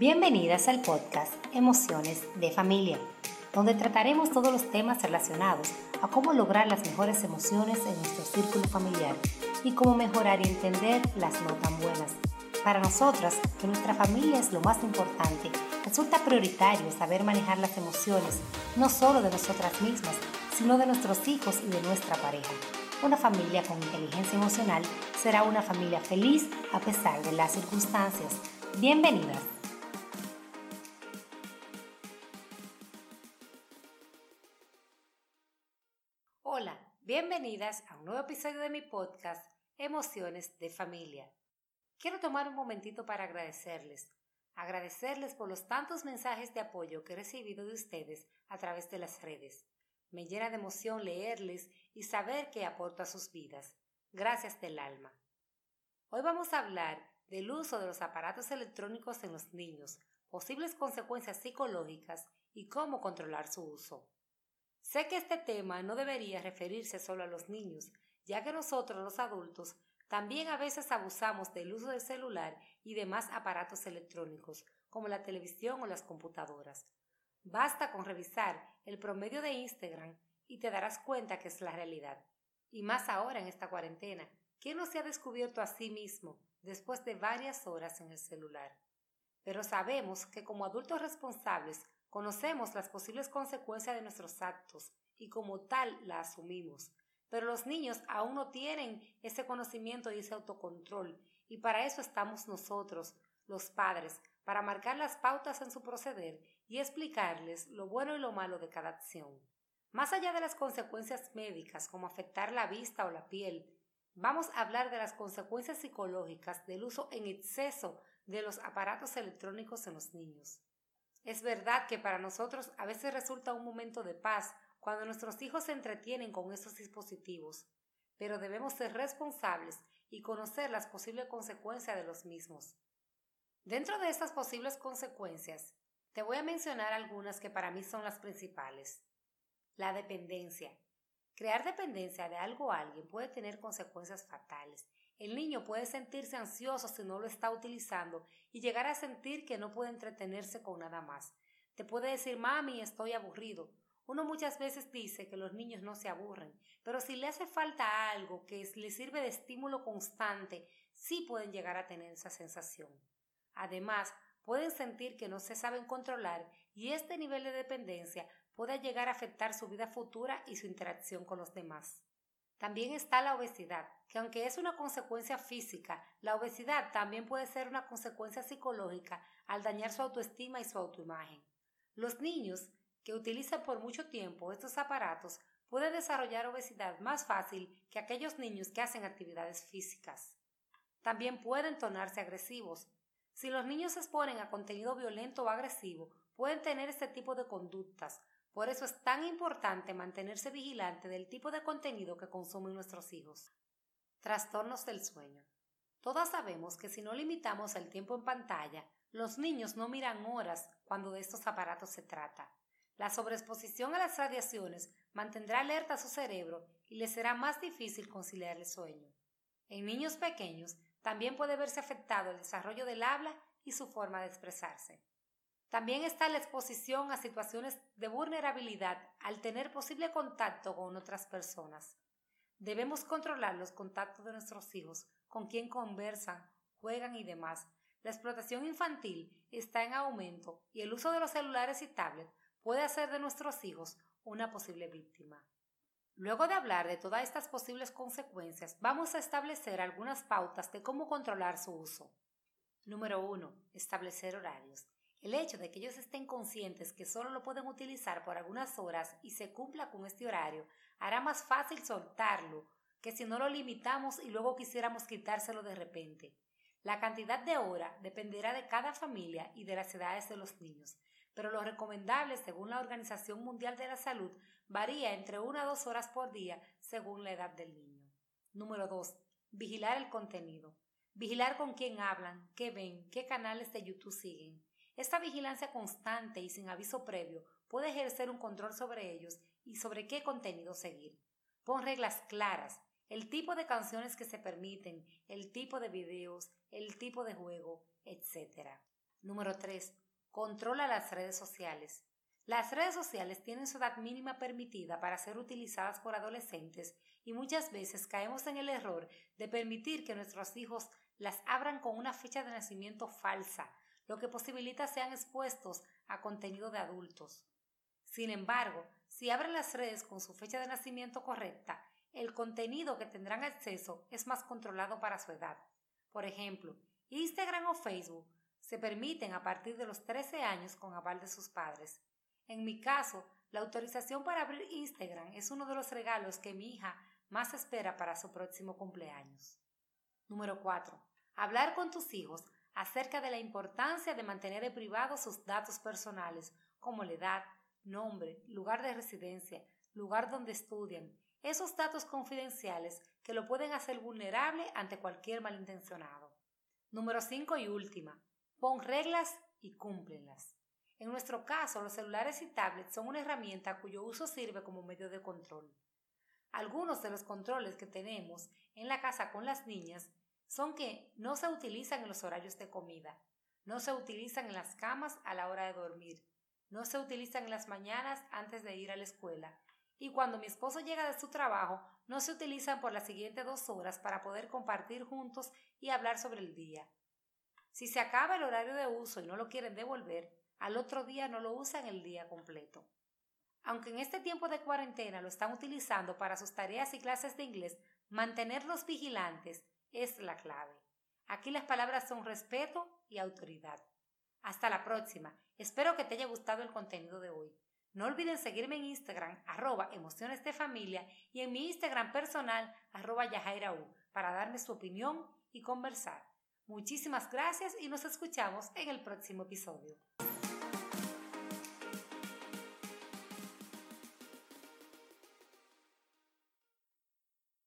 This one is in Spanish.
Bienvenidas al podcast Emociones de Familia, donde trataremos todos los temas relacionados a cómo lograr las mejores emociones en nuestro círculo familiar y cómo mejorar y entender las no tan buenas. Para nosotras, que nuestra familia es lo más importante, resulta prioritario saber manejar las emociones, no solo de nosotras mismas, sino de nuestros hijos y de nuestra pareja. Una familia con inteligencia emocional será una familia feliz a pesar de las circunstancias. Bienvenidas. Bienvenidas a un nuevo episodio de mi podcast Emociones de Familia. Quiero tomar un momentito para agradecerles, agradecerles por los tantos mensajes de apoyo que he recibido de ustedes a través de las redes. Me llena de emoción leerles y saber que aporto a sus vidas. Gracias del alma. Hoy vamos a hablar del uso de los aparatos electrónicos en los niños, posibles consecuencias psicológicas y cómo controlar su uso. Sé que este tema no debería referirse solo a los niños, ya que nosotros los adultos también a veces abusamos del uso del celular y demás aparatos electrónicos, como la televisión o las computadoras. Basta con revisar el promedio de Instagram y te darás cuenta que es la realidad. Y más ahora en esta cuarentena, ¿quién no se ha descubierto a sí mismo después de varias horas en el celular? Pero sabemos que como adultos responsables Conocemos las posibles consecuencias de nuestros actos y como tal la asumimos. Pero los niños aún no tienen ese conocimiento y ese autocontrol y para eso estamos nosotros, los padres, para marcar las pautas en su proceder y explicarles lo bueno y lo malo de cada acción. Más allá de las consecuencias médicas como afectar la vista o la piel, vamos a hablar de las consecuencias psicológicas del uso en exceso de los aparatos electrónicos en los niños. Es verdad que para nosotros a veces resulta un momento de paz cuando nuestros hijos se entretienen con estos dispositivos, pero debemos ser responsables y conocer las posibles consecuencias de los mismos. Dentro de estas posibles consecuencias, te voy a mencionar algunas que para mí son las principales. La dependencia. Crear dependencia de algo a alguien puede tener consecuencias fatales el niño puede sentirse ansioso si no lo está utilizando y llegar a sentir que no puede entretenerse con nada más. Te puede decir, mami, estoy aburrido. Uno muchas veces dice que los niños no se aburren, pero si le hace falta algo que le sirve de estímulo constante, sí pueden llegar a tener esa sensación. Además, pueden sentir que no se saben controlar y este nivel de dependencia puede llegar a afectar su vida futura y su interacción con los demás. También está la obesidad, que aunque es una consecuencia física, la obesidad también puede ser una consecuencia psicológica al dañar su autoestima y su autoimagen. Los niños que utilizan por mucho tiempo estos aparatos pueden desarrollar obesidad más fácil que aquellos niños que hacen actividades físicas. También pueden tornarse agresivos. Si los niños se exponen a contenido violento o agresivo, pueden tener este tipo de conductas, por eso es tan importante mantenerse vigilante del tipo de contenido que consumen nuestros hijos. Trastornos del sueño. Todas sabemos que si no limitamos el tiempo en pantalla, los niños no miran horas cuando de estos aparatos se trata. La sobreexposición a las radiaciones mantendrá alerta su cerebro y le será más difícil conciliar el sueño. En niños pequeños también puede verse afectado el desarrollo del habla y su forma de expresarse. También está la exposición a situaciones de vulnerabilidad al tener posible contacto con otras personas. Debemos controlar los contactos de nuestros hijos, con quien conversan, juegan y demás. La explotación infantil está en aumento y el uso de los celulares y tablets puede hacer de nuestros hijos una posible víctima. Luego de hablar de todas estas posibles consecuencias, vamos a establecer algunas pautas de cómo controlar su uso. Número 1. Establecer horarios. El hecho de que ellos estén conscientes que solo lo pueden utilizar por algunas horas y se cumpla con este horario hará más fácil soltarlo que si no lo limitamos y luego quisiéramos quitárselo de repente. La cantidad de hora dependerá de cada familia y de las edades de los niños, pero lo recomendable según la Organización Mundial de la Salud varía entre una a dos horas por día según la edad del niño. Número 2. Vigilar el contenido. Vigilar con quién hablan, qué ven, qué canales de YouTube siguen. Esta vigilancia constante y sin aviso previo puede ejercer un control sobre ellos y sobre qué contenido seguir. Pon reglas claras, el tipo de canciones que se permiten, el tipo de videos, el tipo de juego, etc. Número 3. Controla las redes sociales. Las redes sociales tienen su edad mínima permitida para ser utilizadas por adolescentes y muchas veces caemos en el error de permitir que nuestros hijos las abran con una fecha de nacimiento falsa, lo que posibilita sean expuestos a contenido de adultos. Sin embargo, si abren las redes con su fecha de nacimiento correcta, el contenido que tendrán acceso es más controlado para su edad. Por ejemplo, Instagram o Facebook se permiten a partir de los 13 años con aval de sus padres. En mi caso, la autorización para abrir Instagram es uno de los regalos que mi hija más espera para su próximo cumpleaños. Número 4. Hablar con tus hijos acerca de la importancia de mantener en privado sus datos personales, como la edad, nombre, lugar de residencia, lugar donde estudian, esos datos confidenciales que lo pueden hacer vulnerable ante cualquier malintencionado. Número 5 y última. Pon reglas y cúmplenlas. En nuestro caso, los celulares y tablets son una herramienta cuyo uso sirve como medio de control. Algunos de los controles que tenemos en la casa con las niñas son que no se utilizan en los horarios de comida, no se utilizan en las camas a la hora de dormir, no se utilizan en las mañanas antes de ir a la escuela y cuando mi esposo llega de su trabajo no se utilizan por las siguientes dos horas para poder compartir juntos y hablar sobre el día. Si se acaba el horario de uso y no lo quieren devolver, al otro día no lo usan el día completo. Aunque en este tiempo de cuarentena lo están utilizando para sus tareas y clases de inglés, mantenerlos vigilantes es la clave. Aquí las palabras son respeto y autoridad. Hasta la próxima. Espero que te haya gustado el contenido de hoy. No olviden seguirme en Instagram, arroba emociones de familia, y en mi Instagram personal, arroba yajairaú, para darme su opinión y conversar. Muchísimas gracias y nos escuchamos en el próximo episodio.